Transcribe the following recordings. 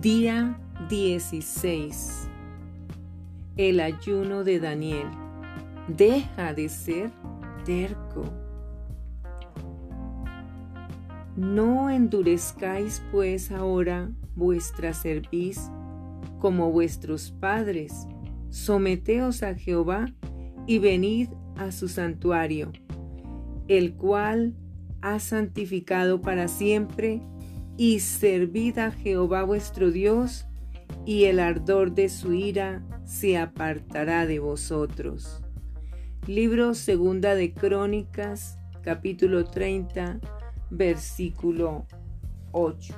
Día 16. El ayuno de Daniel. Deja de ser terco. No endurezcáis pues ahora vuestra cerviz como vuestros padres. Someteos a Jehová y venid a su santuario, el cual ha santificado para siempre y servid a Jehová vuestro Dios, y el ardor de su ira se apartará de vosotros. Libro Segunda de Crónicas, capítulo 30, versículo 8.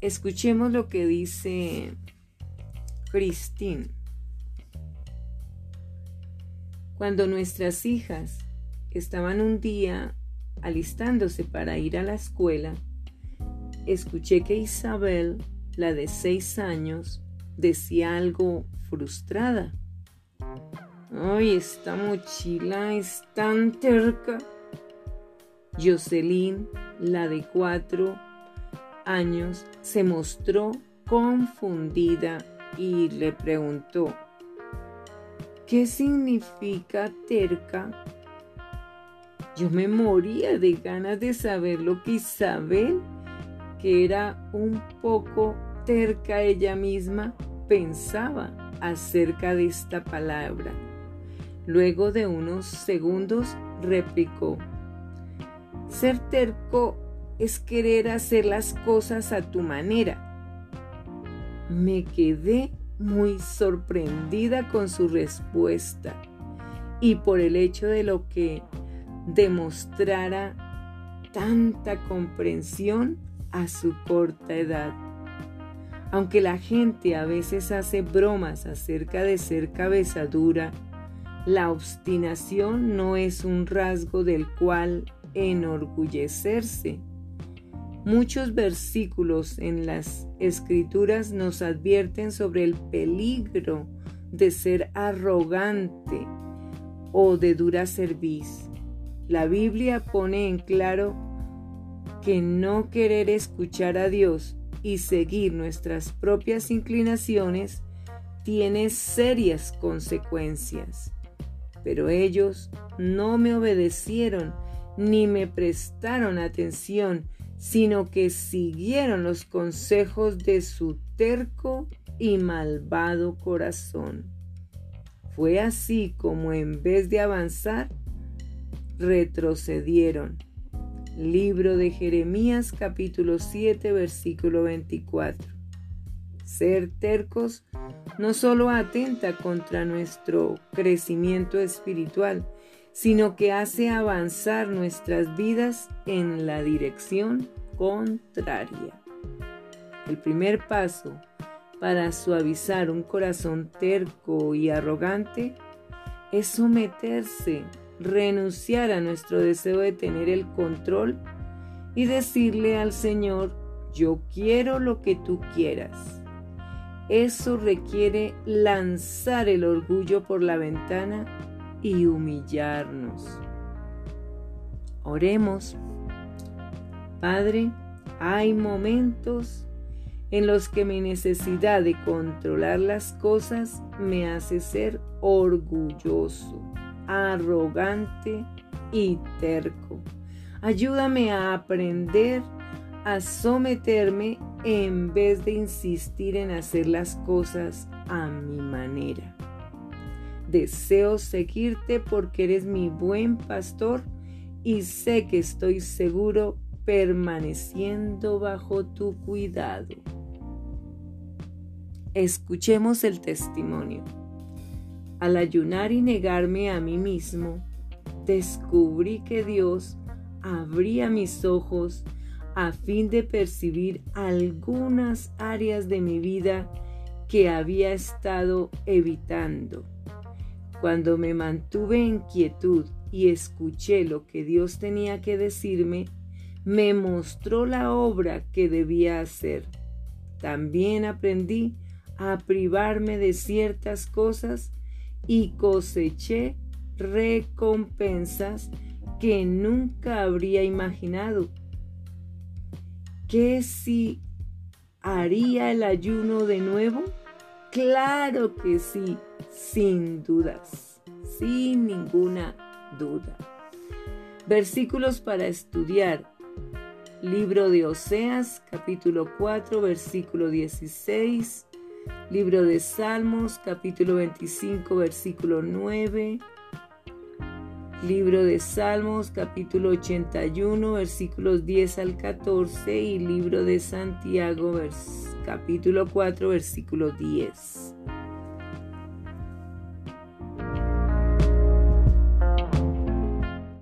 Escuchemos lo que dice Cristín. Cuando nuestras hijas estaban un día alistándose para ir a la escuela, escuché que Isabel, la de seis años, decía algo frustrada. Ay, esta mochila es tan terca. Jocelyn, la de cuatro años, se mostró confundida y le preguntó, ¿qué significa terca? Yo me moría de ganas de saber lo que Isabel, que era un poco terca ella misma, pensaba acerca de esta palabra. Luego de unos segundos replicó, ser terco es querer hacer las cosas a tu manera. Me quedé muy sorprendida con su respuesta y por el hecho de lo que demostrara tanta comprensión a su corta edad. Aunque la gente a veces hace bromas acerca de ser cabeza dura, la obstinación no es un rasgo del cual enorgullecerse. Muchos versículos en las escrituras nos advierten sobre el peligro de ser arrogante o de dura cerviz. La Biblia pone en claro que no querer escuchar a Dios y seguir nuestras propias inclinaciones tiene serias consecuencias. Pero ellos no me obedecieron ni me prestaron atención, sino que siguieron los consejos de su terco y malvado corazón. Fue así como en vez de avanzar, retrocedieron. Libro de Jeremías capítulo 7 versículo 24. Ser tercos no solo atenta contra nuestro crecimiento espiritual, sino que hace avanzar nuestras vidas en la dirección contraria. El primer paso para suavizar un corazón terco y arrogante es someterse renunciar a nuestro deseo de tener el control y decirle al Señor, yo quiero lo que tú quieras. Eso requiere lanzar el orgullo por la ventana y humillarnos. Oremos. Padre, hay momentos en los que mi necesidad de controlar las cosas me hace ser orgulloso arrogante y terco. Ayúdame a aprender a someterme en vez de insistir en hacer las cosas a mi manera. Deseo seguirte porque eres mi buen pastor y sé que estoy seguro permaneciendo bajo tu cuidado. Escuchemos el testimonio. Al ayunar y negarme a mí mismo, descubrí que Dios abría mis ojos a fin de percibir algunas áreas de mi vida que había estado evitando. Cuando me mantuve en quietud y escuché lo que Dios tenía que decirme, me mostró la obra que debía hacer. También aprendí a privarme de ciertas cosas y coseché recompensas que nunca habría imaginado. ¿qué si haría el ayuno de nuevo? Claro que sí, sin dudas, sin ninguna duda. Versículos para estudiar. Libro de Oseas, capítulo 4, versículo 16. Libro de Salmos, capítulo 25, versículo 9. Libro de Salmos, capítulo 81, versículos 10 al 14. Y libro de Santiago, capítulo 4, versículo 10.